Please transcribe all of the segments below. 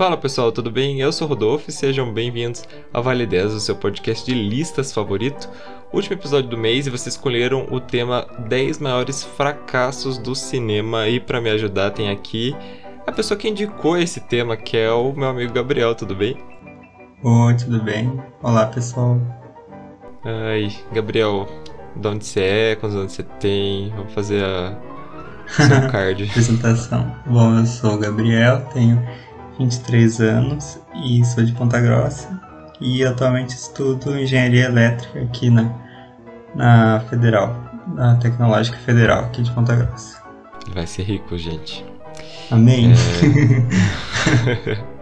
Fala pessoal, tudo bem? Eu sou o Rodolfo e sejam bem-vindos Vale 10, o seu podcast de listas favorito. Último episódio do mês e vocês escolheram o tema 10 maiores fracassos do cinema. E para me ajudar, tem aqui a pessoa que indicou esse tema, que é o meu amigo Gabriel, tudo bem? Oi, tudo bem? Olá pessoal. Ai, Gabriel, de onde você é, quantos anos você tem? Vamos fazer a seu card. Apresentação. Bom, eu sou o Gabriel, tenho 23 anos e sou de Ponta Grossa e atualmente estudo engenharia elétrica aqui na, na Federal, na Tecnológica Federal aqui de Ponta Grossa. Ele vai ser rico, gente. Amém. É...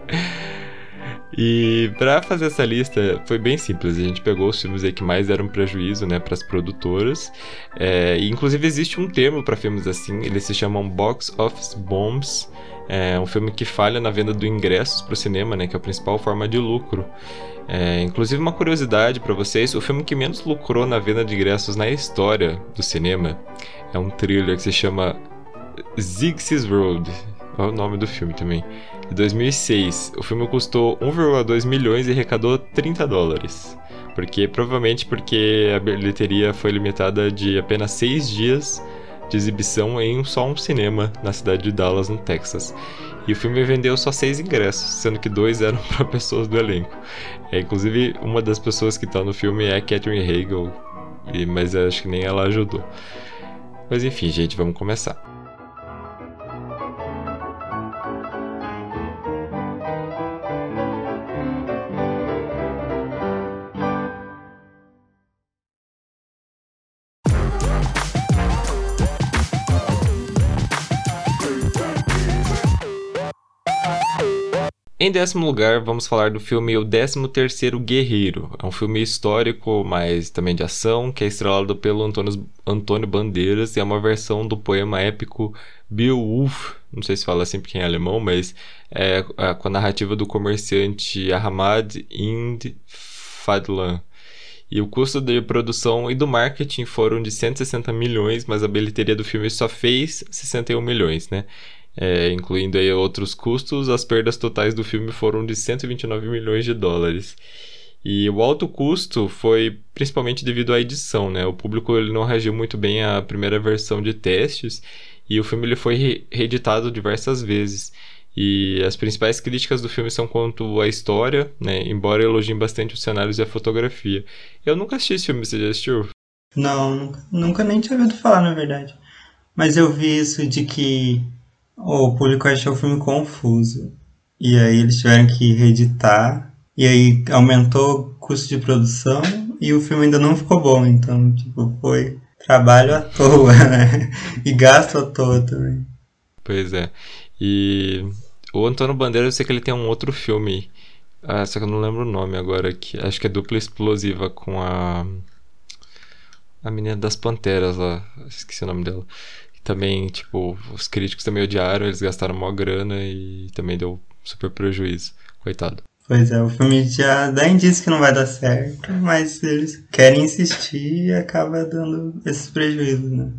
E para fazer essa lista foi bem simples. A gente pegou os filmes aí que mais deram prejuízo, né, para as produtoras. É, e inclusive existe um termo para filmes assim. Eles se chamam box office bombs. É um filme que falha na venda do ingressos para o cinema, né, que é a principal forma de lucro. É, inclusive uma curiosidade para vocês: o filme que menos lucrou na venda de ingressos na história do cinema é um thriller que se chama Ziggy's Road. Olha o nome do filme também de 2006. O filme custou 1,2 milhões e arrecadou 30 dólares. Porque provavelmente porque a bilheteria foi limitada de apenas 6 dias de exibição em só um cinema na cidade de Dallas, no Texas. E o filme vendeu só seis ingressos, sendo que dois eram para pessoas do elenco. É, inclusive, uma das pessoas que está no filme é a Catherine Hagel, mas acho que nem ela ajudou. Mas enfim, gente, vamos começar. Em décimo lugar, vamos falar do filme O Décimo Terceiro Guerreiro. É um filme histórico, mas também de ação, que é estrelado pelo Antônio, Antônio Bandeiras e é uma versão do poema épico Beowulf. Não sei se fala assim porque é alemão, mas é com a narrativa do comerciante Ahmad Ind Fadlan. E o custo de produção e do marketing foram de 160 milhões, mas a bilheteria do filme só fez 61 milhões, né? É, incluindo aí outros custos, as perdas totais do filme foram de 129 milhões de dólares. E o alto custo foi principalmente devido à edição, né? O público ele não reagiu muito bem à primeira versão de testes e o filme ele foi reeditado diversas vezes. E as principais críticas do filme são quanto à história, né? Embora elogiem bastante os cenários e a fotografia. Eu nunca assisti esse filme, você já assistiu? Não, nunca, nunca nem tinha ouvido falar, na verdade. Mas eu vi isso de que o público achou o filme confuso. E aí eles tiveram que reeditar. E aí aumentou o custo de produção e o filme ainda não ficou bom. Então, tipo, foi trabalho à toa, né? E gasto à toa também. Pois é. E o Antônio Bandeira, eu sei que ele tem um outro filme. Ah, só que eu não lembro o nome agora. Que, acho que é Dupla Explosiva com a. A menina das Panteras lá. Esqueci o nome dela também, tipo, os críticos também odiaram, eles gastaram maior grana e também deu super prejuízo. Coitado. Pois é, o filme já dá indício que não vai dar certo, mas eles querem insistir e acaba dando esses prejuízos, né?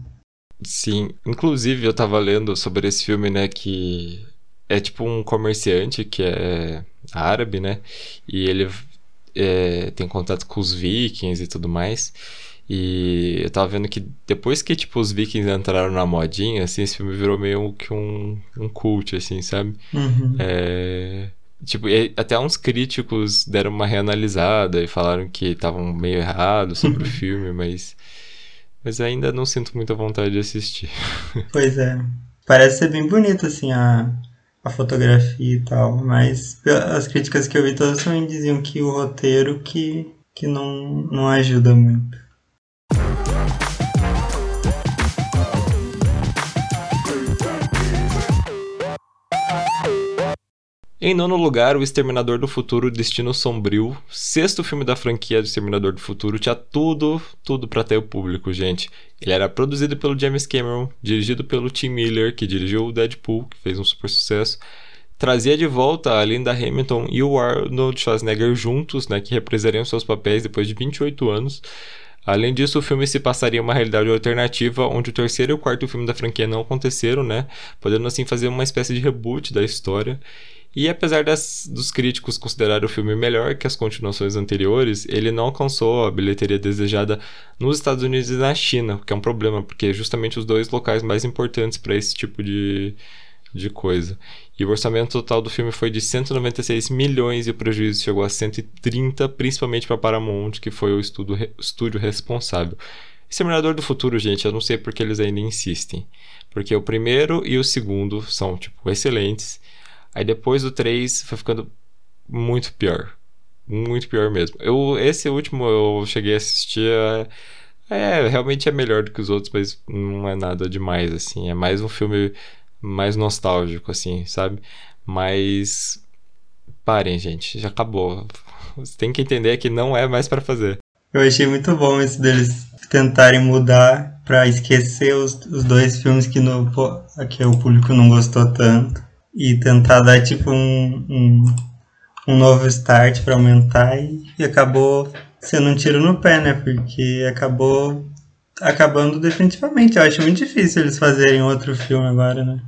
Sim, inclusive eu tava lendo sobre esse filme, né, que é tipo um comerciante que é árabe, né, e ele é, tem contato com os vikings e tudo mais. E eu tava vendo que depois que, tipo, os vikings entraram na modinha, assim, esse filme virou meio que um, um cult, assim, sabe? Uhum. É... Tipo, até uns críticos deram uma reanalisada e falaram que estavam meio errados sobre o filme, mas... Mas ainda não sinto muita vontade de assistir. Pois é. Parece ser bem bonito, assim, a, a fotografia e tal, mas as críticas que eu vi todas também diziam que o roteiro que, que não, não ajuda muito. Em nono lugar, O Exterminador do Futuro Destino Sombrio, sexto filme da franquia do Exterminador do Futuro, tinha tudo, tudo para ter o público, gente. Ele era produzido pelo James Cameron, dirigido pelo Tim Miller, que dirigiu o Deadpool, que fez um super sucesso. Trazia de volta a Linda Hamilton e o Arnold Schwarzenegger juntos, né, que reprisariam seus papéis depois de 28 anos. Além disso, o filme se passaria uma realidade alternativa, onde o terceiro e o quarto filme da franquia não aconteceram, né? Podendo assim fazer uma espécie de reboot da história. E apesar das, dos críticos considerarem o filme melhor que as continuações anteriores, ele não alcançou a bilheteria desejada nos Estados Unidos e na China, o que é um problema, porque é justamente os dois locais mais importantes para esse tipo de, de coisa. E o orçamento total do filme foi de 196 milhões e o prejuízo chegou a 130, principalmente para Paramount, que foi o estudo, estúdio responsável. Exterminador do Futuro, gente, eu não sei porque eles ainda insistem. Porque o primeiro e o segundo são, tipo, excelentes. Aí depois do 3 foi ficando muito pior. Muito pior mesmo. Eu, esse último eu cheguei a assistir. É, é, realmente é melhor do que os outros, mas não é nada demais, assim. É mais um filme mais nostálgico, assim, sabe? Mas. Parem, gente, já acabou. Você tem que entender que não é mais para fazer. Eu achei muito bom isso deles tentarem mudar para esquecer os, os dois filmes que, no, que o público não gostou tanto e tentar dar tipo um, um, um novo start para aumentar e, e, acabou sendo um tiro no pé, né? Porque acabou acabando definitivamente. Eu acho muito difícil eles fazerem outro filme agora, né?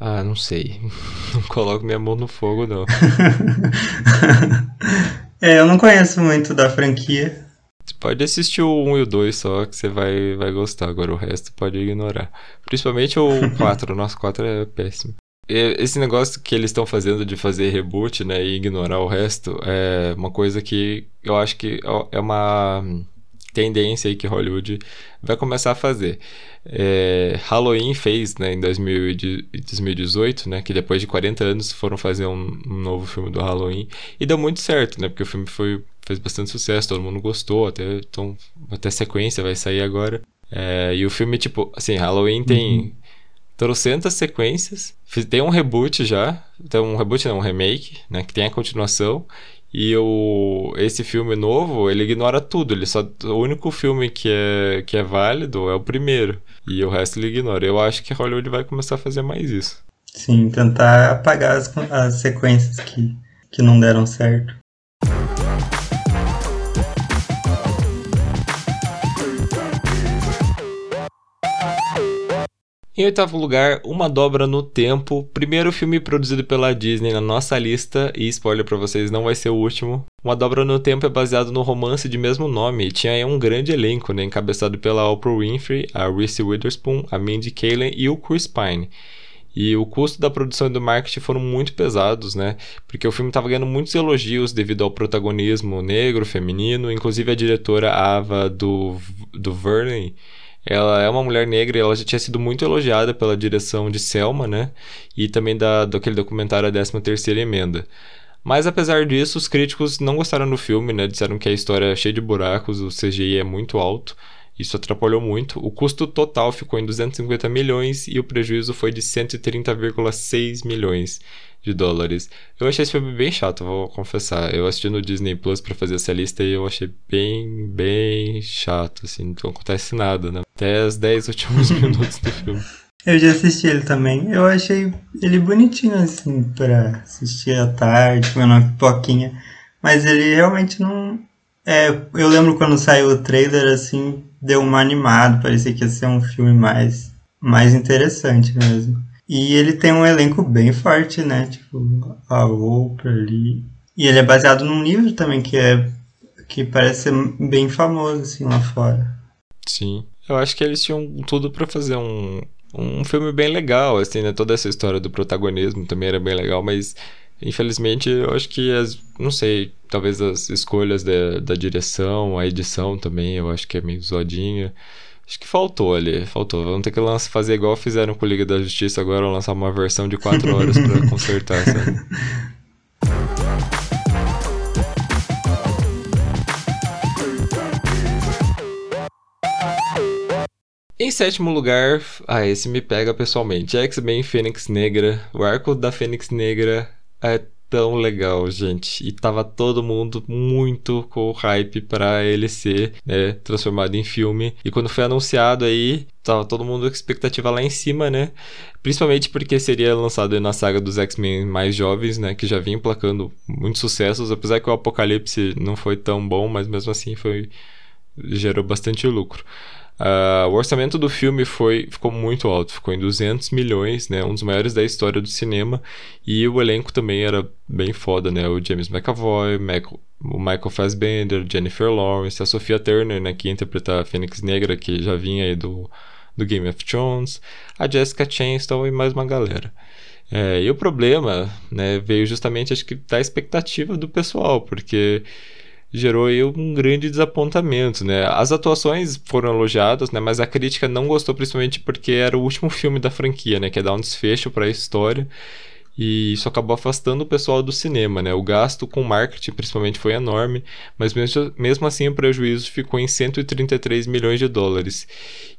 Ah, não sei. Não coloco minha mão no fogo, não. é, eu não conheço muito da franquia. Você pode assistir o 1 e o 2 só, que você vai, vai gostar. Agora o resto pode ignorar. Principalmente o 4. o nosso 4 é péssimo. Esse negócio que eles estão fazendo de fazer reboot, né, e ignorar o resto, é uma coisa que eu acho que é uma tendência aí que Hollywood vai começar a fazer. É, Halloween fez, né, em 2018, né, que depois de 40 anos foram fazer um, um, novo filme do Halloween e deu muito certo, né, porque o filme foi, fez bastante sucesso, todo mundo gostou, até, então, até sequência vai sair agora. É, e o filme, tipo, assim, Halloween tem... Uhum trocentas sequências. Tem um reboot já. Tem um reboot, não, um remake, né? Que tem a continuação. E o, esse filme novo, ele ignora tudo. Ele só, o único filme que é, que é válido é o primeiro. E o resto ele ignora. Eu acho que Hollywood vai começar a fazer mais isso. Sim, tentar apagar as, as sequências que, que não deram certo. Em oitavo lugar, Uma Dobra no Tempo, primeiro filme produzido pela Disney na nossa lista, e spoiler para vocês, não vai ser o último. Uma Dobra no Tempo é baseado no romance de mesmo nome e tinha um grande elenco, né, encabeçado pela Oprah Winfrey, a Reese Witherspoon, a Mindy Kaling e o Chris Pine. E o custo da produção e do marketing foram muito pesados, né? Porque o filme estava ganhando muitos elogios devido ao protagonismo negro, feminino, inclusive a diretora Ava do, do Verney ela é uma mulher negra e ela já tinha sido muito elogiada pela direção de Selma, né? E também da, daquele documentário A 13 Terceira Emenda. Mas apesar disso, os críticos não gostaram do filme, né? Disseram que a história é cheia de buracos, o CGI é muito alto. Isso atrapalhou muito. O custo total ficou em 250 milhões e o prejuízo foi de 130,6 milhões de dólares. Eu achei esse filme bem chato, vou confessar. Eu assisti no Disney Plus para fazer essa lista e eu achei bem, bem chato, assim, não acontece nada, né? Até os 10 últimos minutos do filme. Eu já assisti ele também. Eu achei ele bonitinho, assim, pra assistir à tarde, comendo uma pipoquinha. Mas ele realmente não. É, eu lembro quando saiu o trailer, assim, deu uma animada, parecia que ia ser um filme mais, mais interessante mesmo. E ele tem um elenco bem forte, né? Tipo, a Oprah ali. E ele é baseado num livro também que é que parece ser bem famoso assim lá fora. Sim. Eu acho que eles tinham tudo para fazer um, um filme bem legal, assim, né? Toda essa história do protagonismo também era bem legal, mas infelizmente eu acho que as, não sei, talvez as escolhas da, da direção, a edição também, eu acho que é meio zoadinha. Acho que faltou ali, faltou. Vamos ter que lançar, fazer igual fizeram com o Liga da Justiça agora, lançar uma versão de 4 horas para consertar, sabe? Sétimo lugar, ah, esse me pega pessoalmente. X-Men Fênix Negra. O arco da Fênix Negra é tão legal, gente. E tava todo mundo muito com hype para ele ser né, transformado em filme. E quando foi anunciado aí, tava todo mundo com expectativa lá em cima, né? Principalmente porque seria lançado na saga dos X-Men mais jovens, né? Que já vinha emplacando muitos sucessos, apesar que o Apocalipse não foi tão bom, mas mesmo assim foi gerou bastante lucro. Uh, o orçamento do filme foi, ficou muito alto, ficou em 200 milhões, né? Um dos maiores da história do cinema. E o elenco também era bem foda, né? O James McAvoy, Michael, o Michael Fassbender, Jennifer Lawrence, a Sophia Turner, né? Que interpreta a Fênix Negra, que já vinha aí do, do Game of Thrones, a Jessica Chastain e mais uma galera. É, e o problema, né, veio justamente, acho que, da expectativa do pessoal, porque gerou aí um grande desapontamento, né? As atuações foram elogiadas, né? Mas a crítica não gostou principalmente porque era o último filme da franquia, né? Que é dar um desfecho para a história. E isso acabou afastando o pessoal do cinema, né? O gasto com marketing, principalmente, foi enorme, mas mesmo, mesmo assim o prejuízo ficou em 133 milhões de dólares.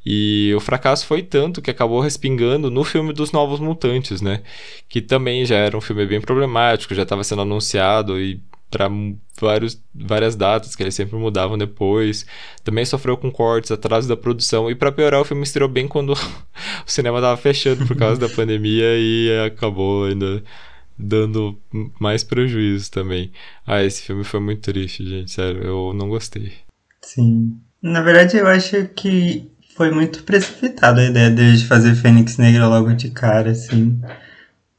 E o fracasso foi tanto que acabou respingando no filme dos Novos Mutantes, né? Que também já era um filme bem problemático, já estava sendo anunciado e para vários várias datas que eles sempre mudavam depois. Também sofreu com cortes, atraso da produção e para piorar o filme estreou bem quando o cinema tava fechando por causa da pandemia e acabou ainda dando mais prejuízo também. Ah, esse filme foi muito triste, gente, sério, eu não gostei. Sim. Na verdade, eu acho que foi muito precipitado a ideia de fazer Fênix Negra logo de cara, assim.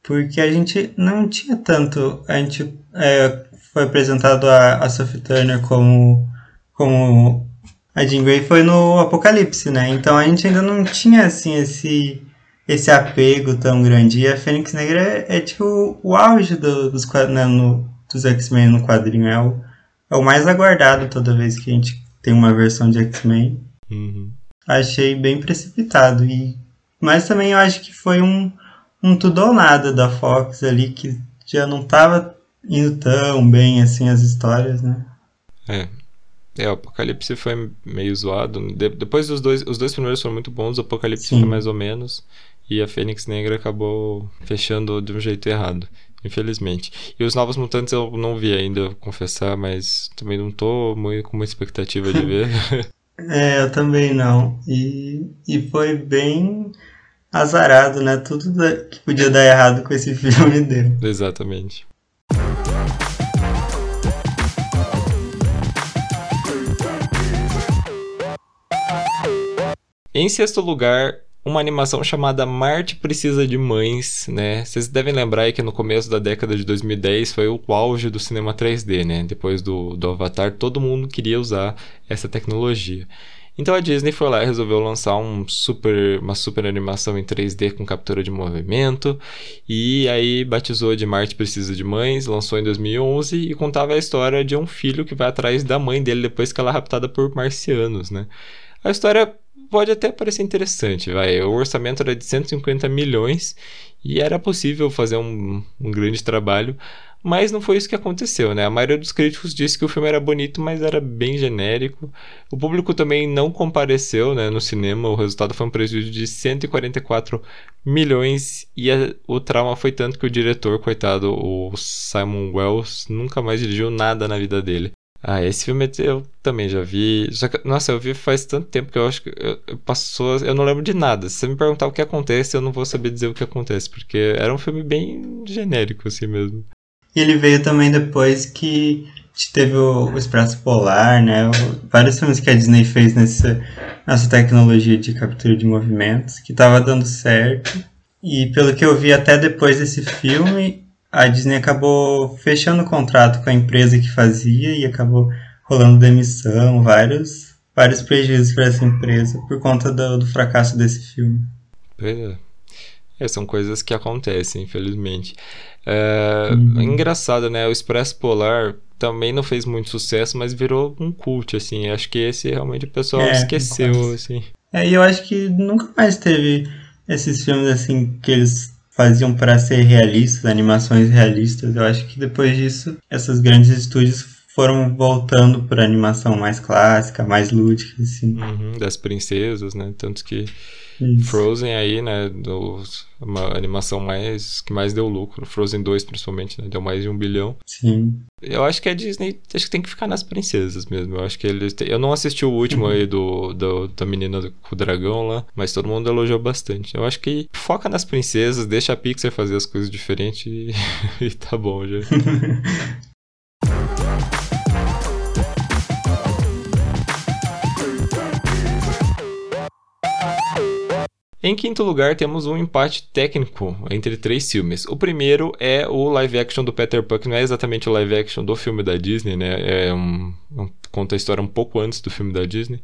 Porque a gente não tinha tanto. A gente é, foi apresentado a, a Sophie Turner como, como a Jean Grey foi no Apocalipse, né? Então a gente ainda não tinha assim esse esse apego tão grande. E a Fênix Negra é, é tipo o auge do, dos, né, no, dos X-Men no quadrinho. É o, é o mais aguardado toda vez que a gente tem uma versão de X-Men. Uhum. Achei bem precipitado. E, mas também eu acho que foi um, um tudo ou nada da Fox ali que já não estava indo tão bem assim as histórias, né? É. É, o Apocalipse foi meio zoado. De depois dos dois, os dois primeiros foram muito bons, o Apocalipse Sim. foi mais ou menos. E a Fênix Negra acabou fechando de um jeito errado, infelizmente. E os Novos Mutantes eu não vi ainda, confessar, mas também não tô muito com uma expectativa de ver. é, eu também não. E, e foi bem azarado, né? Tudo que podia dar errado com esse filme deu. Exatamente. Em sexto lugar, uma animação chamada Marte Precisa de Mães, né? Vocês devem lembrar que no começo da década de 2010 foi o auge do cinema 3D, né? Depois do, do Avatar, todo mundo queria usar essa tecnologia. Então a Disney foi lá e resolveu lançar um super, uma super animação em 3D com captura de movimento e aí batizou de Marte Precisa de Mães, lançou em 2011 e contava a história de um filho que vai atrás da mãe dele depois que ela é raptada por marcianos, né? A história pode até parecer interessante, vai. O orçamento era de 150 milhões e era possível fazer um, um grande trabalho, mas não foi isso que aconteceu, né? A maioria dos críticos disse que o filme era bonito, mas era bem genérico. O público também não compareceu, né, no cinema. O resultado foi um prejuízo de 144 milhões e a, o trauma foi tanto que o diretor, coitado, o Simon Wells, nunca mais dirigiu nada na vida dele. Ah, esse filme eu também já vi. Que, nossa, eu vi faz tanto tempo que eu acho que eu, passou. Eu não lembro de nada. Se você me perguntar o que acontece, eu não vou saber dizer o que acontece, porque era um filme bem genérico, assim mesmo. E ele veio também depois que teve o, o Expresso Polar, né? O, vários filmes que a Disney fez nessa, nessa tecnologia de captura de movimentos, que tava dando certo. E pelo que eu vi até depois desse filme, a Disney acabou fechando o contrato com a empresa que fazia e acabou rolando demissão, vários, vários prejuízos para essa empresa por conta do, do fracasso desse filme. É. é. São coisas que acontecem, infelizmente. É, uhum. engraçado, né? O Expresso Polar também não fez muito sucesso, mas virou um cult, assim. Acho que esse realmente o pessoal é, esqueceu, assim. É, e eu acho que nunca mais teve esses filmes, assim, que eles faziam para ser realistas, animações realistas. Eu acho que depois disso, essas grandes estúdios foram voltando para animação mais clássica, mais lúdica, assim. Uhum, das princesas, né? Tanto que isso. Frozen aí, né, do, uma animação mais que mais deu lucro, Frozen 2 principalmente, né, deu mais de um bilhão. Sim. Eu acho que a Disney acho que tem que ficar nas princesas mesmo. Eu acho que eles têm... eu não assisti o último uhum. aí do, do, da menina com o dragão lá, mas todo mundo elogiou bastante. Eu acho que foca nas princesas, deixa a Pixar fazer as coisas diferentes e, e tá bom já. Em quinto lugar, temos um empate técnico entre três filmes. O primeiro é o live action do Peter Pan, que não é exatamente o live action do filme da Disney, né? É um, um, conta a história um pouco antes do filme da Disney.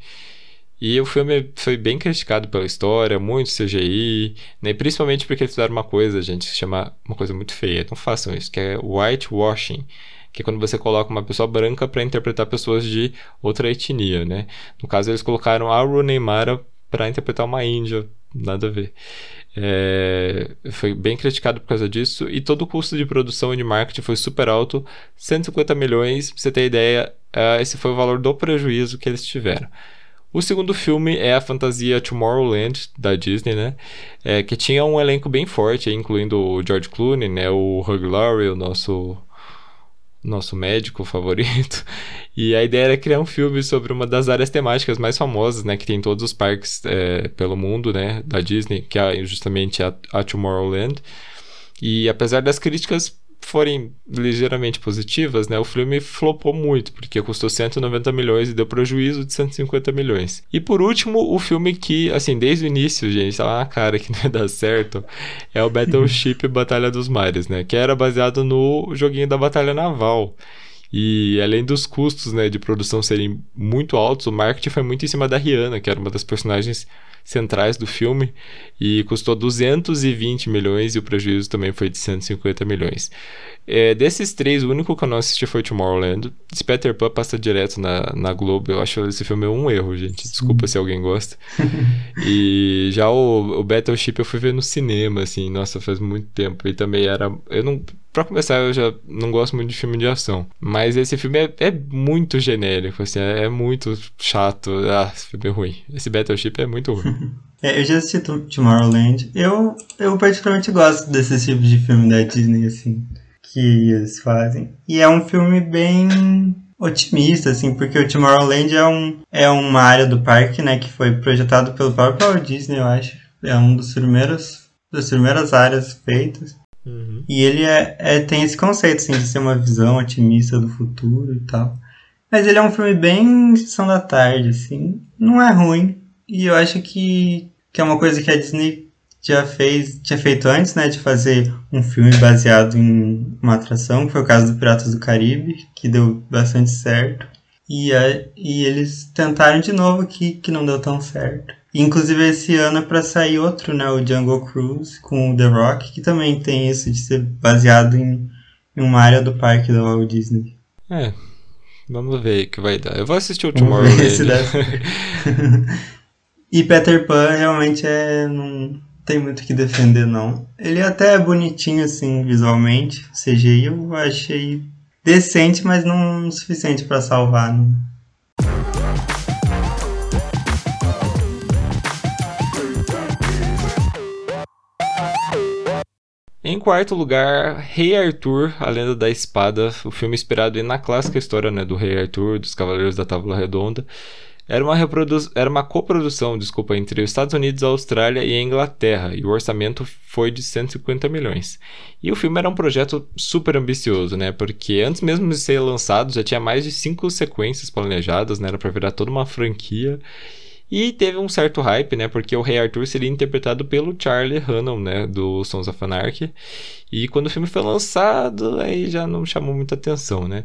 E o filme foi bem criticado pela história, muito CGI, né? principalmente porque eles fizeram uma coisa, gente, que se chama uma coisa muito feia. Não façam isso, que é whitewashing que é quando você coloca uma pessoa branca para interpretar pessoas de outra etnia, né? No caso, eles colocaram a Rooney Mara para interpretar uma índia, nada a ver. É, foi bem criticado por causa disso e todo o custo de produção e de marketing foi super alto 150 milhões, pra você ter ideia, uh, esse foi o valor do prejuízo que eles tiveram. O segundo filme é a fantasia Tomorrowland da Disney, né? É, que tinha um elenco bem forte, incluindo o George Clooney, né? O Hugh Laurie, o nosso nosso médico favorito. E a ideia era criar um filme sobre uma das áreas temáticas mais famosas, né, que tem em todos os parques é, pelo mundo, né, da Disney, que é justamente a, a Tomorrowland. E apesar das críticas forem ligeiramente positivas, né, o filme flopou muito, porque custou 190 milhões e deu prejuízo de 150 milhões. E por último, o filme que, assim, desde o início, gente, tava na cara que não ia dar certo, é o Battleship Batalha dos Mares, né, que era baseado no joguinho da Batalha Naval. E além dos custos, né, de produção serem muito altos, o marketing foi muito em cima da Rihanna, que era uma das personagens centrais do filme e custou 220 milhões e o prejuízo também foi de 150 milhões. É, desses três, o único que eu não assisti foi Tomorrowland. Esse Peter Pan passa direto na, na Globo. Eu acho esse filme um erro, gente. Desculpa Sim. se alguém gosta. e já o, o Battleship eu fui ver no cinema, assim. Nossa, faz muito tempo. E também era. Eu não. Pra começar, eu já não gosto muito de filme de ação. Mas esse filme é, é muito genérico, assim. É, é, muito chato. Ah, esse filme é ruim. Esse Battleship é muito ruim. É, eu já assisti Tomorrowland. Eu, eu particularmente gosto desse tipo de filme da Disney, assim que eles fazem. E é um filme bem otimista, assim, porque o Tomorrowland é, um, é uma área do parque, né, que foi projetado pelo próprio Walt Disney, eu acho. É um dos primeiros, das primeiras áreas feitas. Uhum. E ele é, é, tem esse conceito, assim, de ser uma visão otimista do futuro e tal. Mas ele é um filme bem sessão da tarde, assim. Não é ruim. E eu acho que, que é uma coisa que a Disney já fez, tinha feito antes, né, de fazer um filme baseado em uma atração, que foi o caso do Piratas do Caribe, que deu bastante certo. E, e eles tentaram de novo aqui, que não deu tão certo. Inclusive esse ano é para sair outro, né, o Jungle Cruise com o The Rock, que também tem isso de ser baseado em, em uma área do parque da Walt Disney. É, vamos ver o que vai dar. Eu vou assistir o Tomorrowland. e Peter Pan realmente é num tem muito que defender, não. Ele até é bonitinho, assim, visualmente. CGI eu achei decente, mas não o suficiente para salvar, né? Em quarto lugar, Rei Arthur, A Lenda da Espada, o filme inspirado na clássica história né, do Rei Arthur, dos Cavaleiros da Tábua Redonda. Era uma, era uma coprodução desculpa, entre os Estados Unidos, a Austrália e a Inglaterra, e o orçamento foi de 150 milhões. E o filme era um projeto super ambicioso, né? Porque antes mesmo de ser lançado, já tinha mais de cinco sequências planejadas, né? Era para virar toda uma franquia. E teve um certo hype, né? Porque o Rei Arthur seria interpretado pelo Charlie Hunnam, né? Do Sons of Anarchy. E quando o filme foi lançado, aí já não chamou muita atenção, né?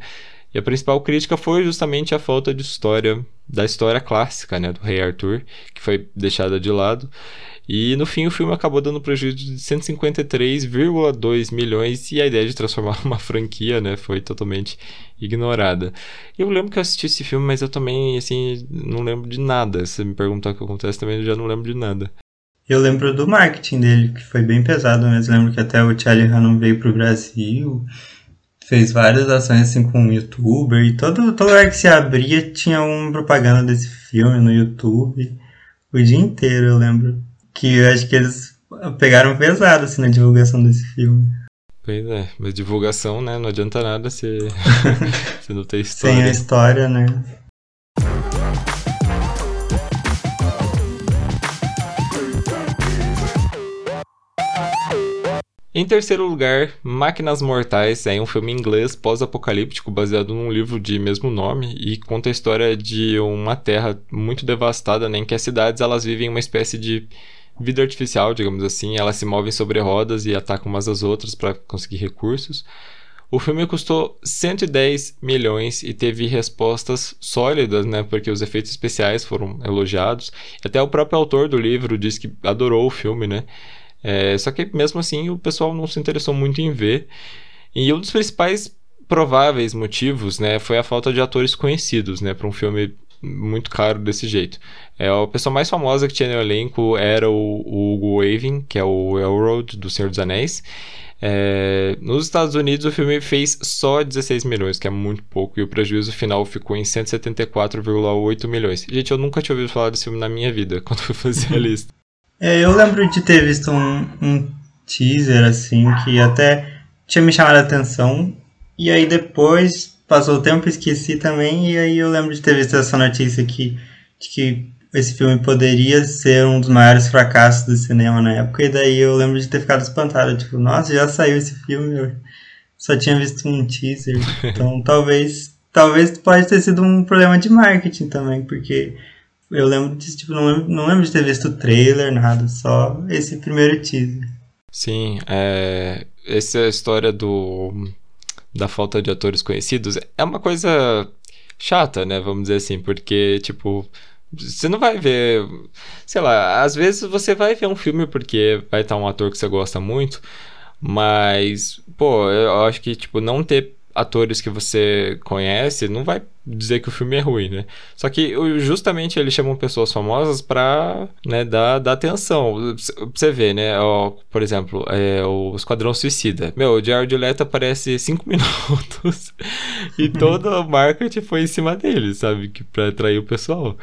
E a principal crítica foi justamente a falta de história, da história clássica, né, do Rei Arthur, que foi deixada de lado. E no fim o filme acabou dando prejuízo de 153,2 milhões e a ideia de transformar uma franquia, né, foi totalmente ignorada. Eu lembro que eu assisti esse filme, mas eu também, assim, não lembro de nada. Se me perguntar o que acontece, também eu já não lembro de nada. Eu lembro do marketing dele, que foi bem pesado mesmo. lembro que até o Charlie Hunnam veio pro Brasil fez várias ações assim com o youtuber e todo, todo lugar que se abria tinha uma propaganda desse filme no YouTube o dia inteiro, eu lembro. Que eu acho que eles pegaram pesado assim na divulgação desse filme. Pois é, mas divulgação, né? Não adianta nada se, se não tem história. Sem a história, né? Em terceiro lugar, Máquinas Mortais é um filme inglês pós-apocalíptico baseado num livro de mesmo nome e conta a história de uma terra muito devastada, né, em que as cidades elas vivem uma espécie de vida artificial, digamos assim. Elas se movem sobre rodas e atacam umas às outras para conseguir recursos. O filme custou 110 milhões e teve respostas sólidas, né? Porque os efeitos especiais foram elogiados. Até o próprio autor do livro disse que adorou o filme, né? É, só que mesmo assim o pessoal não se interessou muito em ver. E um dos principais prováveis motivos, né, foi a falta de atores conhecidos, né, para um filme muito caro desse jeito. É, a pessoa mais famosa que tinha no elenco era o, o Hugo Weaving, que é o Elrond do Senhor dos Anéis. É, nos Estados Unidos, o filme fez só 16 milhões, que é muito pouco, e o prejuízo final ficou em 174,8 milhões. Gente, eu nunca tinha ouvido falar desse filme na minha vida, quando fui fazer a lista. É, eu lembro de ter visto um, um teaser, assim, que até tinha me chamado a atenção, e aí depois passou o tempo, esqueci também, e aí eu lembro de ter visto essa notícia aqui, de que esse filme poderia ser um dos maiores fracassos do cinema na época, e daí eu lembro de ter ficado espantado, tipo, nossa, já saiu esse filme, eu só tinha visto um teaser, então talvez, talvez pode ter sido um problema de marketing também, porque eu lembro de, tipo, não lembro, não lembro de ter visto trailer, nada, só esse primeiro teaser. Sim, é, essa história do da falta de atores conhecidos é uma coisa chata, né, vamos dizer assim, porque, tipo, você não vai ver. Sei lá, às vezes você vai ver um filme porque vai estar um ator que você gosta muito, mas, pô, eu acho que, tipo, não ter atores que você conhece não vai dizer que o filme é ruim, né? Só que justamente eles chamam pessoas famosas pra né, dar, dar atenção. Pra você ver, né? Ó, por exemplo, é, o Esquadrão Suicida. Meu, o Jared Leto aparece 5 minutos e todo o marketing foi em cima dele, sabe? Que, pra atrair o pessoal.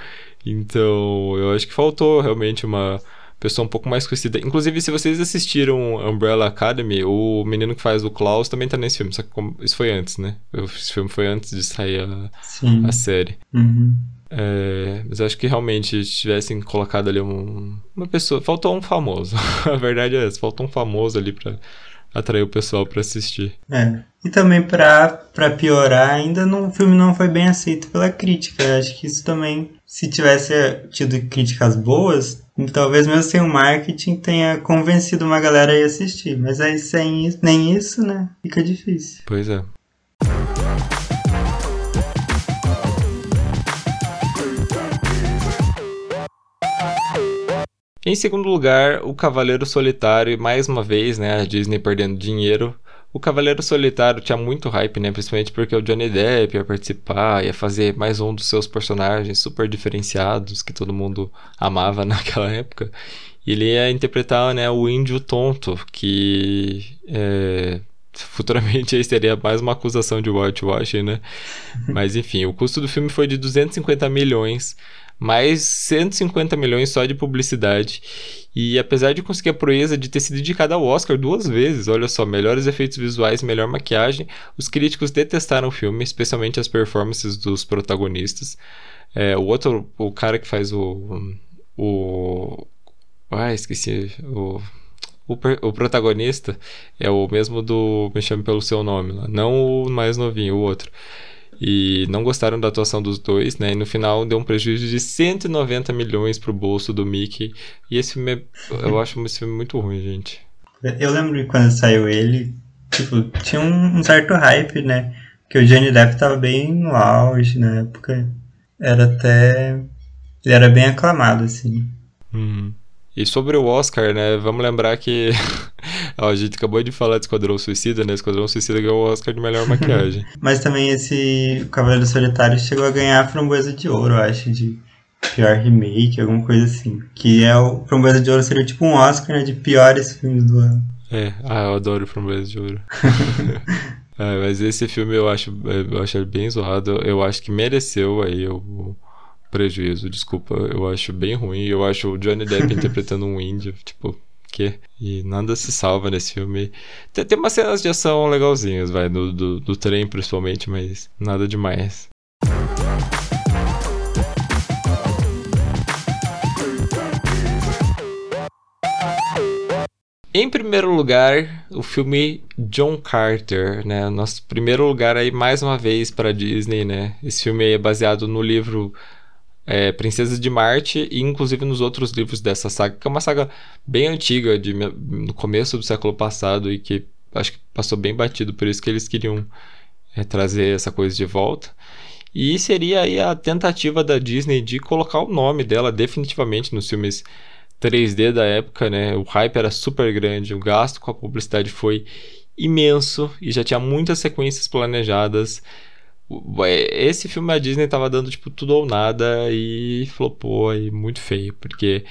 Então, eu acho que faltou realmente uma pessoa um pouco mais conhecida. Inclusive, se vocês assistiram Umbrella Academy, o menino que faz o Klaus também tá nesse filme, só que isso foi antes, né? Esse filme foi antes de sair a, a série. Uhum. É, mas acho que realmente tivessem colocado ali um, uma pessoa. Faltou um famoso. a verdade é essa, faltou um famoso ali pra atrair o pessoal para assistir. É. E também para piorar, ainda não, o filme não foi bem aceito pela crítica. Acho que isso também, se tivesse tido críticas boas, talvez mesmo sem o marketing tenha convencido uma galera a ir assistir. Mas aí sem isso, nem isso, né? Fica difícil. Pois é. Em segundo lugar, o Cavaleiro Solitário, mais uma vez, né, a Disney perdendo dinheiro. O Cavaleiro Solitário tinha muito hype, né, principalmente porque o Johnny Depp ia participar, ia fazer mais um dos seus personagens super diferenciados que todo mundo amava naquela época. E ele ia interpretar, né, o índio tonto, que é, futuramente aí seria mais uma acusação de whitewashing, né? Mas enfim, o custo do filme foi de 250 milhões mais 150 milhões só de publicidade. E apesar de conseguir a proeza de ter sido indicada ao Oscar duas vezes, olha só, melhores efeitos visuais, melhor maquiagem, os críticos detestaram o filme, especialmente as performances dos protagonistas. É, o outro, o cara que faz o. O. Ah, esqueci. O. O, o, protagonista é o mesmo do Me Chame Pelo Seu Nome, lá. não o mais novinho, o outro e não gostaram da atuação dos dois, né? E no final deu um prejuízo de 190 milhões pro bolso do Mickey. E esse filme, é, eu acho esse filme muito ruim, gente. Eu lembro que quando saiu ele, tipo, tinha um, certo hype, né? Que o Johnny Depp tava bem no auge na época. Era até. Ele era bem aclamado, assim. Uhum. E sobre o Oscar, né? Vamos lembrar que. Ó, a gente acabou de falar de Esquadrão Suicida, né? Esquadrão Suicida ganhou o Oscar de melhor maquiagem. Mas também esse Cavaleiro Solitário chegou a ganhar a Framboesa de Ouro, eu acho, de pior remake, alguma coisa assim. Que é o Framboesa de Ouro seria tipo um Oscar, né? De piores filmes do ano. É, ah, eu adoro Framboesa de Ouro. é, mas esse filme eu acho, eu acho bem zoado. Eu acho que mereceu aí o prejuízo, desculpa. Eu acho bem ruim. Eu acho o Johnny Depp interpretando um índio, tipo, que? E nada se salva nesse filme. Tem, tem umas cenas de ação legalzinhas, vai, do, do, do trem principalmente, mas nada demais. Em primeiro lugar, o filme John Carter, né? Nosso primeiro lugar aí mais uma vez para Disney, né? Esse filme é baseado no livro é, Princesas de Marte e inclusive nos outros livros dessa saga, que é uma saga bem antiga, de, no começo do século passado e que acho que passou bem batido, por isso que eles queriam é, trazer essa coisa de volta. E seria aí a tentativa da Disney de colocar o nome dela definitivamente nos filmes 3D da época, né? O hype era super grande, o gasto com a publicidade foi imenso e já tinha muitas sequências planejadas. É, esse filme a Disney tava dando tipo tudo ou nada e flopou aí muito feio, porque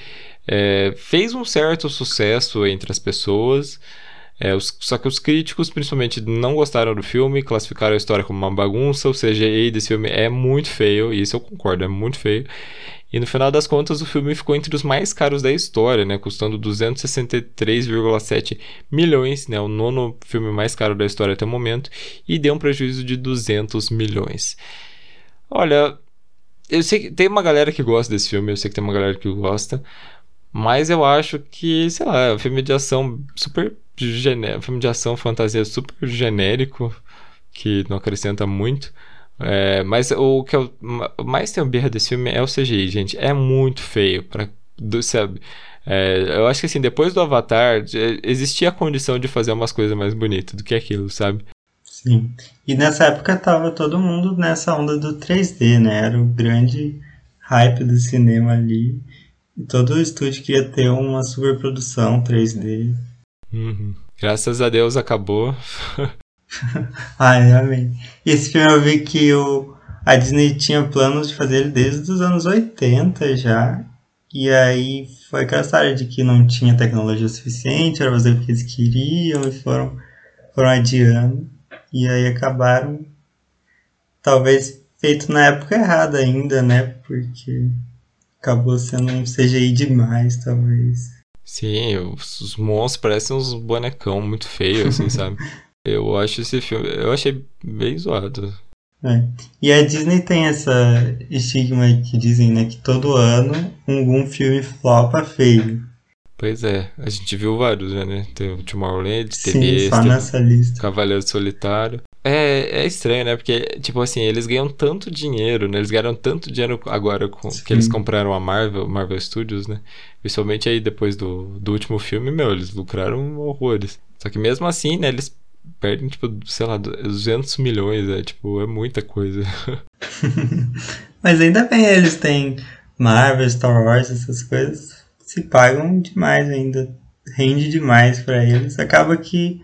é, fez um certo sucesso entre as pessoas. É, os, só que os críticos, principalmente, não gostaram do filme, classificaram a história como uma bagunça. O CGI desse filme é muito feio, e isso eu concordo, é muito feio. E no final das contas, o filme ficou entre os mais caros da história, né? Custando 263,7 milhões, né? O nono filme mais caro da história até o momento. E deu um prejuízo de 200 milhões. Olha, eu sei que tem uma galera que gosta desse filme, eu sei que tem uma galera que gosta. Mas eu acho que, sei lá, é um filme de ação super genérico. Filme de ação, fantasia super genérico, que não acrescenta muito. É, mas o que eu mais tenho birra desse filme é o CGI, gente. É muito feio. Pra, do, sabe? É, eu acho que assim, depois do Avatar, existia a condição de fazer umas coisas mais bonitas do que aquilo, sabe? Sim. E nessa época tava todo mundo nessa onda do 3D, né? Era o grande hype do cinema ali. E todo estúdio queria ter uma superprodução 3D. Uhum. Graças a Deus acabou. Ai, amém. E esse filme eu vi que o, a Disney tinha planos de fazer ele desde os anos 80 já. E aí foi aquela história de que não tinha tecnologia suficiente, era fazer o que eles queriam e foram, foram adiando. E aí acabaram, talvez feito na época errada ainda, né? Porque acabou sendo um CGI demais, talvez. Sim, os, os monstros parecem uns bonecão muito feios, assim, sabe? Eu acho esse filme. Eu achei bem zoado. É. E a Disney tem essa estigma que dizem, né? Que todo ano algum filme flopa feio. Pois é, a gente viu vários, né? Tem o Tomorrowland, Sim, teve só esse, nessa lista. Cavaleiro Solitário. É, é estranho, né? Porque, tipo assim, eles ganham tanto dinheiro, né? Eles ganharam tanto dinheiro agora com, que eles compraram a Marvel, Marvel Studios, né? Principalmente aí depois do, do último filme, meu, eles lucraram horrores. Só que mesmo assim, né? Eles perdem, tipo, sei lá, 200 milhões, é, tipo, é muita coisa. Mas ainda bem, eles têm Marvel, Star Wars, essas coisas, se pagam demais ainda, rende demais para eles. Acaba que,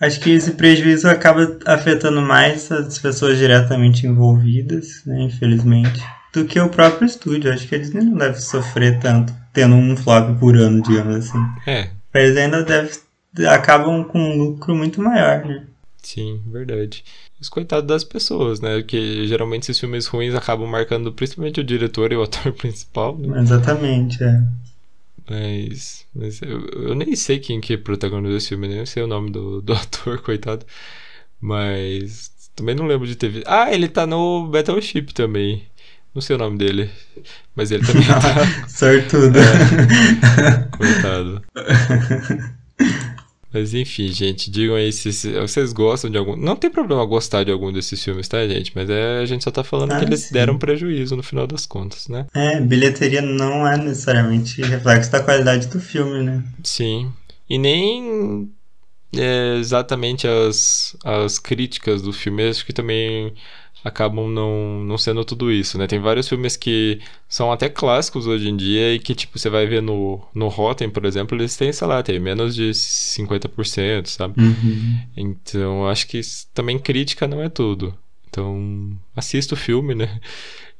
acho que esse prejuízo acaba afetando mais as pessoas diretamente envolvidas, né, infelizmente, do que o próprio estúdio. Acho que eles não devem sofrer tanto, tendo um flop por ano, digamos assim. É. Eles ainda devem acabam com um lucro muito maior, né? Sim, verdade. Os coitados das pessoas, né? Que geralmente esses filmes ruins acabam marcando principalmente o diretor e o ator principal. Né? Exatamente, é. Mas, mas eu, eu, nem sei quem que protagonizou esse filme, nem sei o nome do, do ator, coitado. Mas também não lembro de ter visto. Ah, ele tá no Battleship também. Não sei o nome dele. Mas ele também tá. Sortudo. É. Coitado. Mas enfim, gente, digam aí se, se, vocês gostam de algum. Não tem problema gostar de algum desses filmes, tá, gente? Mas é, a gente só tá falando ah, que eles sim. deram prejuízo no final das contas, né? É, bilheteria não é necessariamente reflexo da qualidade do filme, né? Sim. E nem é, exatamente as, as críticas do filme, acho que também acabam não, não sendo tudo isso, né? Tem vários filmes que são até clássicos hoje em dia e que, tipo, você vai ver no, no Rotten, por exemplo, eles têm, sei lá, tem menos de 50%, sabe? Uhum. Então, acho que também crítica não é tudo. Então, assista o filme, né?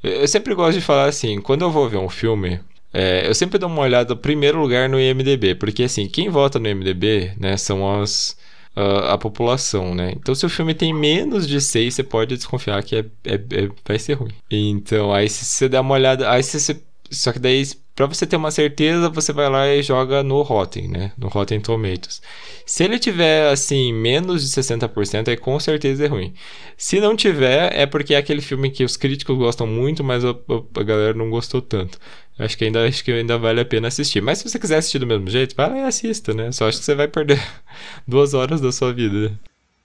Eu sempre gosto de falar assim, quando eu vou ver um filme, é, eu sempre dou uma olhada, primeiro lugar, no IMDB, porque, assim, quem vota no IMDB, né, são as a, a população, né? Então, se o filme tem menos de 6, você pode desconfiar que é, é, é, vai ser ruim. Então, aí se você der uma olhada. Aí você. Só que daí, pra você ter uma certeza, você vai lá e joga no Rotten, né? No Rotten Tomatoes. Se ele tiver, assim, menos de 60%, aí com certeza é ruim. Se não tiver, é porque é aquele filme que os críticos gostam muito, mas a, a galera não gostou tanto. Acho que ainda acho que ainda vale a pena assistir. Mas se você quiser assistir do mesmo jeito, vai lá e assista, né? Só acho que você vai perder duas horas da sua vida.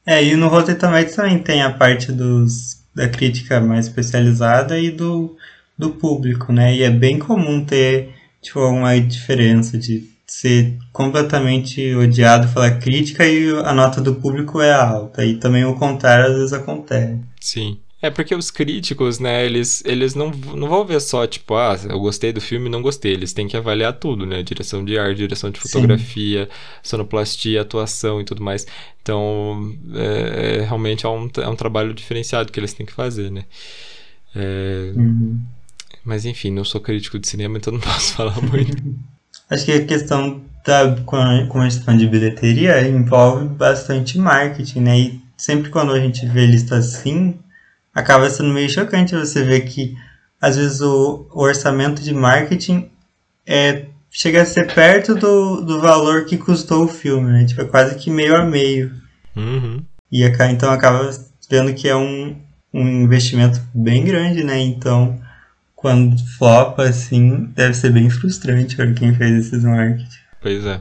É, e no Rotten Tomatoes também tem a parte dos, da crítica mais especializada e do do público, né? E é bem comum ter tipo, uma diferença de ser completamente odiado pela crítica e a nota do público é alta. E também o contrário às vezes acontece. Sim. É porque os críticos, né, eles, eles não, não vão ver só, tipo, ah, eu gostei do filme não gostei. Eles têm que avaliar tudo, né? Direção de arte, direção de fotografia, Sim. sonoplastia, atuação e tudo mais. Então, é, é, realmente é um, é um trabalho diferenciado que eles têm que fazer, né? É, uhum. Mas enfim, não sou crítico de cinema, então não posso falar muito. Acho que a questão da com a gestão de bilheteria envolve bastante marketing, né? E sempre quando a gente vê lista assim, acaba sendo meio chocante você ver que às vezes o, o orçamento de marketing é chega a ser perto do, do valor que custou o filme, né? Tipo, é quase que meio a meio. Uhum. E então acaba vendo que é um, um investimento bem grande, né? Então, quando flopa, assim, deve ser bem frustrante para quem fez esses marketing. Pois é.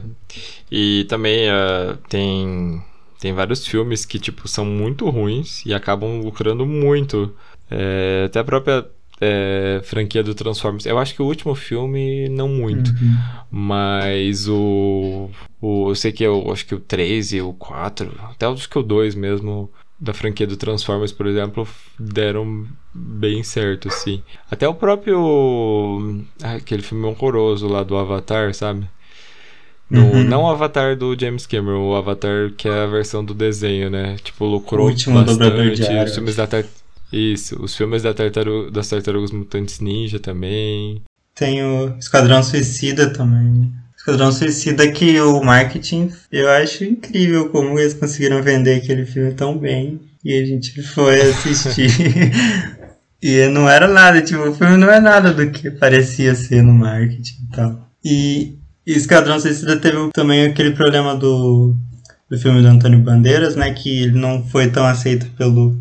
E também uh, tem tem vários filmes que, tipo, são muito ruins e acabam lucrando muito. É, até a própria é, franquia do Transformers. Eu acho que o último filme, não muito. Uhum. Mas o, o. Eu sei que eu acho que o 3 e o 4, até acho que o 2 mesmo, da franquia do Transformers, por exemplo, deram bem certo, sim. Até o próprio. Aquele filme horroroso lá do Avatar, sabe? No, uhum. Não o Avatar do James Cameron, o Avatar que é a versão do desenho, né? Tipo, lucrou bastante. Os filmes da tar... Isso, os filmes da tartaru... das Tartarugas Mutantes Ninja também. Tem o Esquadrão Suicida também. Esquadrão Suicida que o marketing, eu acho incrível como eles conseguiram vender aquele filme tão bem. E a gente foi assistir. e não era nada, tipo, o filme não é nada do que parecia ser no marketing e tal. E e Esquadrão Suicida teve também aquele problema do, do filme do Antônio Bandeiras, né? Que ele não foi tão aceito pelo,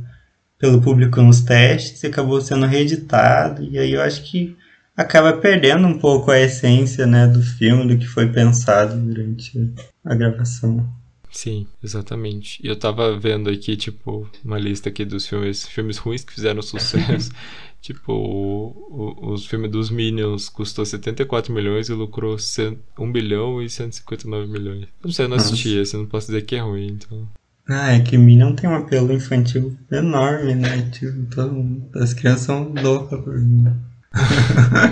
pelo público nos testes e acabou sendo reeditado. E aí eu acho que acaba perdendo um pouco a essência, né, do filme, do que foi pensado durante a gravação. Sim, exatamente. E eu tava vendo aqui, tipo, uma lista aqui dos filmes, filmes ruins que fizeram sucesso. Tipo, o, o, os filmes dos Minions custou 74 milhões e lucrou 100, 1 bilhão e 159 milhões. Não sei, eu não assisti esse, não posso dizer que é ruim, então... Ah, é que Minion tem um apelo infantil enorme, né? Tipo, todo, as crianças são loucas por mim.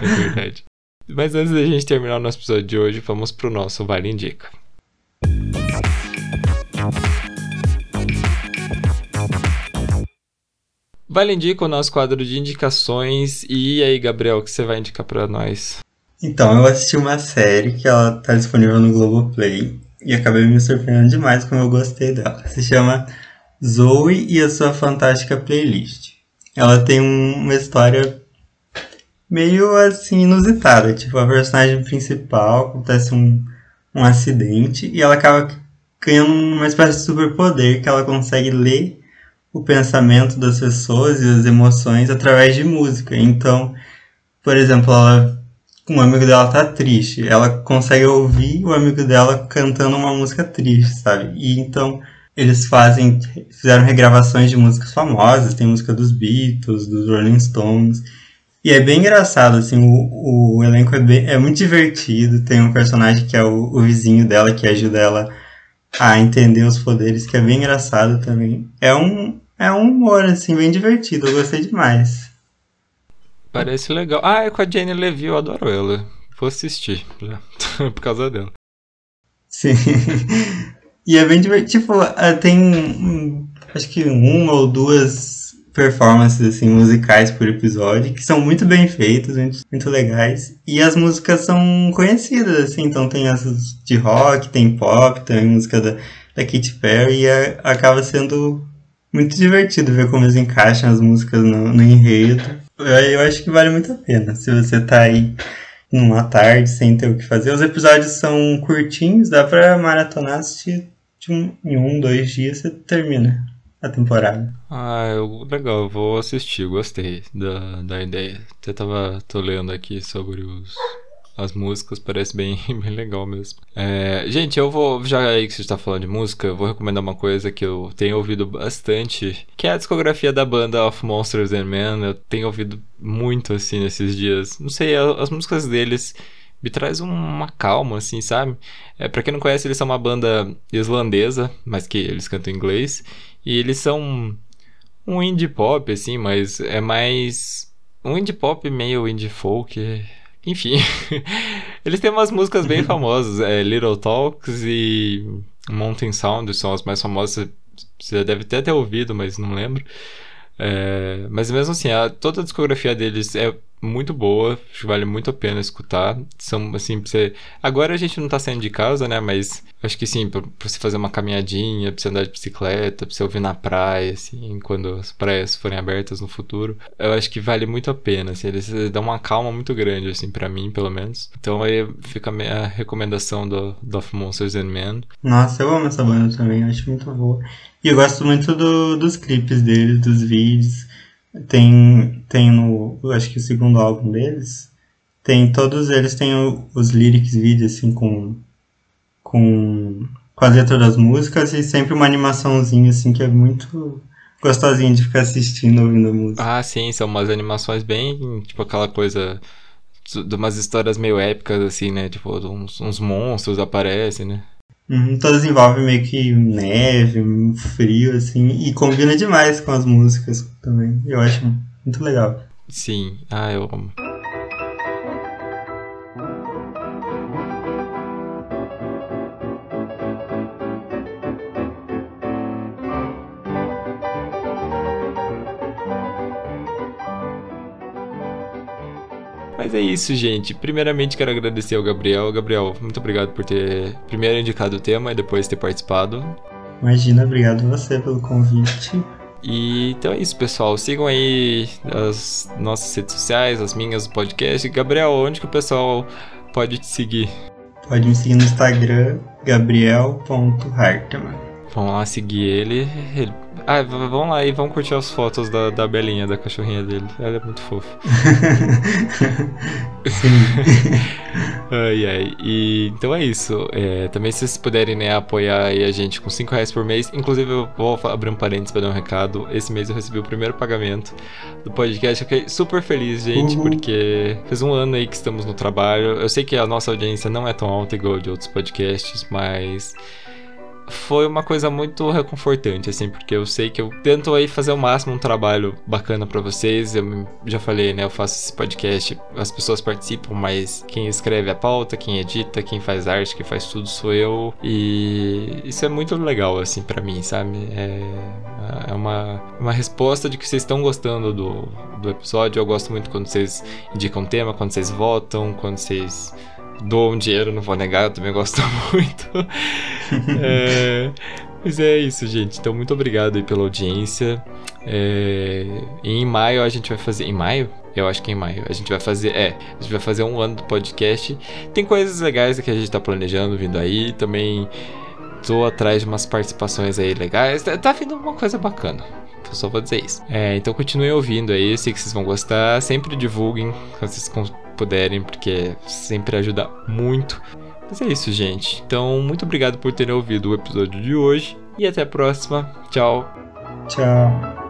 é verdade. Mas antes da gente terminar o nosso episódio de hoje, vamos pro nosso Vale Indica. Vale indica o nosso quadro de indicações. E aí, Gabriel, o que você vai indicar para nós? Então, eu assisti uma série que ela tá disponível no Globoplay e acabei me surpreendendo demais como eu gostei dela. Se chama Zoe e a sua fantástica playlist. Ela tem um, uma história meio assim inusitada, tipo a personagem principal acontece um, um acidente e ela acaba ganhando uma espécie de superpoder que ela consegue ler o pensamento das pessoas e as emoções através de música. Então, por exemplo, ela, um amigo dela tá triste, ela consegue ouvir o amigo dela cantando uma música triste, sabe? E então eles fazem, fizeram regravações de músicas famosas, tem música dos Beatles, dos Rolling Stones. E é bem engraçado, assim, o, o elenco é, bem, é muito divertido. Tem um personagem que é o, o vizinho dela, que ajuda ela a entender os poderes, que é bem engraçado também. É um, é um humor, assim, bem divertido. Eu gostei demais. Parece legal. Ah, é com a Jane Levy, eu adoro ela. Vou assistir, já. por causa dela. Sim. e é bem divertido. Tipo, tem acho que uma ou duas performances assim, musicais por episódio, que são muito bem feitas, muito, muito legais. E as músicas são conhecidas, assim, então tem essas de rock, tem pop, tem música da, da Katy Perry, e a, acaba sendo muito divertido ver como eles encaixam as músicas no, no enredo. Eu, eu, acho que vale muito a pena. Se você tá aí numa tarde sem ter o que fazer. Os episódios são curtinhos, dá pra maratonar, assistir um, em um, dois dias você termina a temporada. Ah, eu, legal, eu vou assistir, gostei da, da ideia. Até tava tô lendo aqui sobre os, as músicas, parece bem, bem legal mesmo. É, gente, eu vou, já aí que você está falando de música, eu vou recomendar uma coisa que eu tenho ouvido bastante, que é a discografia da banda Of Monsters and Men. Eu tenho ouvido muito assim nesses dias. Não sei, as músicas deles me traz uma calma, assim, sabe? É, pra quem não conhece, eles são uma banda islandesa, mas que eles cantam em inglês. E eles são um indie pop, assim, mas é mais. Um indie pop meio indie folk. Enfim. eles têm umas músicas bem famosas. É, Little Talks e Mountain Sound são as mais famosas. Você deve até ter ouvido, mas não lembro. É, mas mesmo assim, a, toda a discografia deles é muito boa, acho que vale muito a pena escutar. São assim, pra você. Agora a gente não tá saindo de casa, né? Mas acho que sim, pra, pra você fazer uma caminhadinha, pra você andar de bicicleta, pra você ouvir na praia, assim, quando as praias forem abertas no futuro. Eu acho que vale muito a pena, assim, eles dão uma calma muito grande, assim, para mim, pelo menos. Então aí fica a minha recomendação do, do Of Monsters and Men. Nossa, eu amo essa banda também, acho muito boa. E eu gosto muito do, dos clipes deles, dos vídeos. Tem, tem no, acho que o segundo álbum deles, tem todos eles têm os lyrics vídeos assim com com com a letra das músicas e sempre uma animaçãozinha assim que é muito gostosinho de ficar assistindo ouvindo música. Ah, sim, são umas animações bem, tipo aquela coisa de umas histórias meio épicas assim, né? Tipo, uns, uns monstros aparecem, né? Uhum, todas envolvem meio que neve, frio, assim, e combina demais com as músicas também. Eu acho muito legal. Sim, ah, eu amo. É isso, gente. Primeiramente quero agradecer ao Gabriel. Gabriel, muito obrigado por ter primeiro indicado o tema e depois ter participado. Imagina, obrigado você pelo convite. E então é isso, pessoal. Sigam aí as nossas redes sociais, as minhas, o podcast. Gabriel, onde que o pessoal pode te seguir? Pode me seguir no Instagram, gabriel.hartman. Vamos lá seguir ele. ele ah, vamos lá e vamos curtir as fotos da, da Belinha, da cachorrinha dele. Ela é muito fofa. ai, ai. E, então é isso. É, também se vocês puderem né, apoiar a gente com 5 reais por mês. Inclusive, eu vou abrir um parênteses para dar um recado. Esse mês eu recebi o primeiro pagamento do podcast. Eu fiquei super feliz, gente, uhum. porque faz um ano aí que estamos no trabalho. Eu sei que a nossa audiência não é tão alta igual de outros podcasts, mas foi uma coisa muito reconfortante, assim, porque eu sei que eu tento aí fazer o máximo um trabalho bacana para vocês. Eu já falei, né? Eu faço esse podcast, as pessoas participam, mas quem escreve a pauta, quem edita, quem faz arte, quem faz tudo sou eu. E isso é muito legal, assim, para mim, sabe? É, é uma, uma resposta de que vocês estão gostando do, do episódio. Eu gosto muito quando vocês indicam tema, quando vocês votam, quando vocês doam dinheiro, não vou negar, eu também gosto muito. é, mas é isso, gente. Então, muito obrigado aí pela audiência. É, em maio a gente vai fazer. Em maio? Eu acho que em maio. A gente vai fazer. É, a gente vai fazer um ano do podcast. Tem coisas legais que a gente tá planejando vindo aí. Também tô atrás de umas participações aí legais. Tá, tá vindo uma coisa bacana. Só vou dizer isso. É, então continuem ouvindo aí. Sei que vocês vão gostar. Sempre divulguem quando vocês puderem, porque sempre ajuda muito. Mas é isso, gente. Então, muito obrigado por terem ouvido o episódio de hoje. E até a próxima. Tchau. Tchau.